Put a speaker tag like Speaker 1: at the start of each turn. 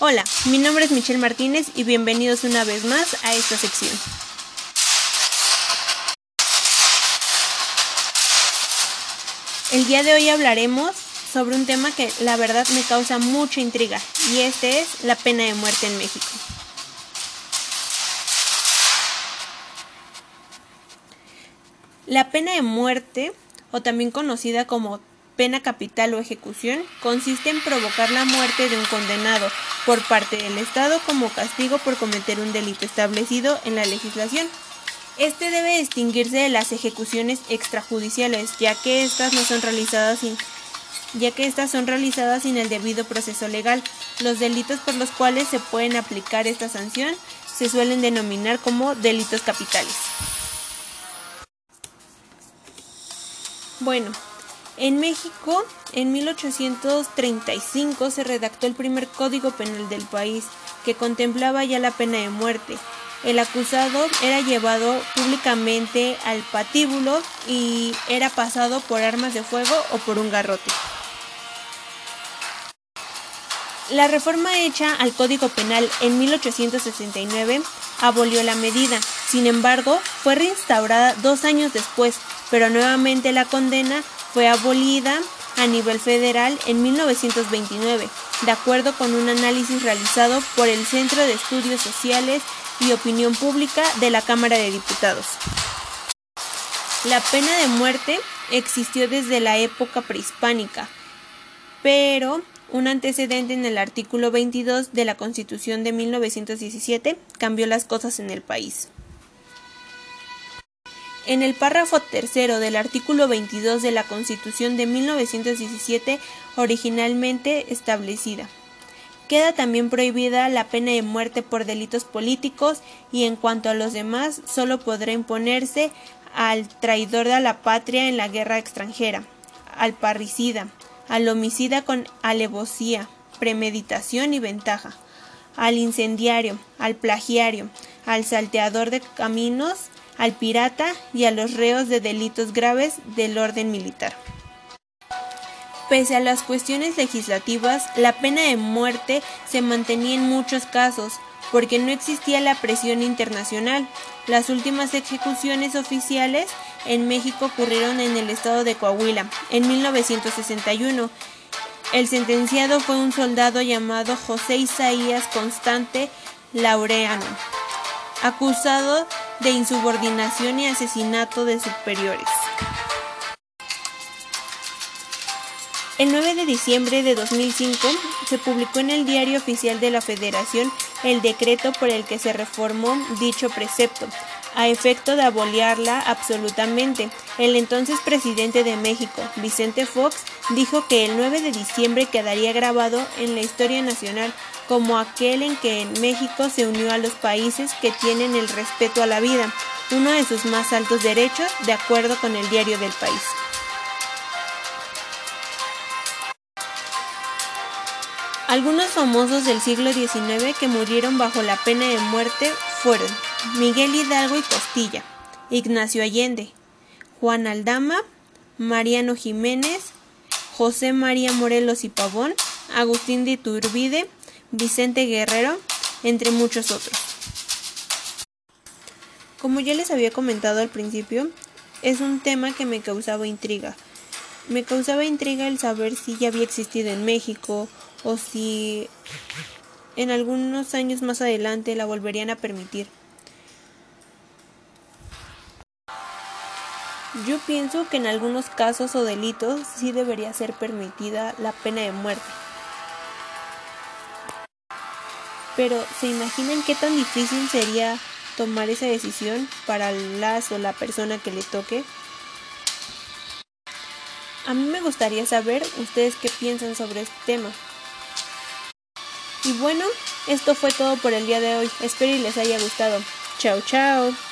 Speaker 1: Hola, mi nombre es Michelle Martínez y bienvenidos una vez más a esta sección. El día de hoy hablaremos sobre un tema que la verdad me causa mucha intriga y este es la pena de muerte en México. La pena de muerte, o también conocida como pena capital o ejecución, consiste en provocar la muerte de un condenado por parte del Estado como castigo por cometer un delito establecido en la legislación. Este debe distinguirse de las ejecuciones extrajudiciales, ya que estas no son realizadas sin ya que estas son realizadas sin el debido proceso legal. Los delitos por los cuales se pueden aplicar esta sanción se suelen denominar como delitos capitales. Bueno, en México, en 1835 se redactó el primer código penal del país, que contemplaba ya la pena de muerte. El acusado era llevado públicamente al patíbulo y era pasado por armas de fuego o por un garrote. La reforma hecha al Código Penal en 1869 abolió la medida. Sin embargo, fue reinstaurada dos años después, pero nuevamente la condena fue abolida a nivel federal en 1929, de acuerdo con un análisis realizado por el Centro de Estudios Sociales y Opinión Pública de la Cámara de Diputados. La pena de muerte existió desde la época prehispánica, pero un antecedente en el artículo 22 de la Constitución de 1917 cambió las cosas en el país. En el párrafo tercero del artículo 22 de la Constitución de 1917, originalmente establecida, queda también prohibida la pena de muerte por delitos políticos y en cuanto a los demás solo podrá imponerse al traidor de la patria en la guerra extranjera, al parricida, al homicida con alevosía, premeditación y ventaja, al incendiario, al plagiario, al salteador de caminos, al pirata y a los reos de delitos graves del orden militar. Pese a las cuestiones legislativas, la pena de muerte se mantenía en muchos casos, porque no existía la presión internacional. Las últimas ejecuciones oficiales en México ocurrieron en el estado de Coahuila en 1961. El sentenciado fue un soldado llamado José Isaías Constante Laureano, acusado de insubordinación y asesinato de superiores. El 9 de diciembre de 2005 se publicó en el Diario Oficial de la Federación el decreto por el que se reformó dicho precepto, a efecto de aboliarla absolutamente. El entonces presidente de México, Vicente Fox, dijo que el 9 de diciembre quedaría grabado en la historia nacional como aquel en que México se unió a los países que tienen el respeto a la vida, uno de sus más altos derechos, de acuerdo con el diario del país. Algunos famosos del siglo XIX que murieron bajo la pena de muerte fueron Miguel Hidalgo y Costilla, Ignacio Allende, Juan Aldama, Mariano Jiménez, José María Morelos y Pavón, Agustín de Iturbide, Vicente Guerrero, entre muchos otros. Como ya les había comentado al principio, es un tema que me causaba intriga. Me causaba intriga el saber si ya había existido en México o si en algunos años más adelante la volverían a permitir. Yo pienso que en algunos casos o delitos sí debería ser permitida la pena de muerte. Pero ¿se imaginan qué tan difícil sería tomar esa decisión para las o la persona que le toque? A mí me gustaría saber ustedes qué piensan sobre este tema. Y bueno, esto fue todo por el día de hoy. Espero y les haya gustado. Chao, chao.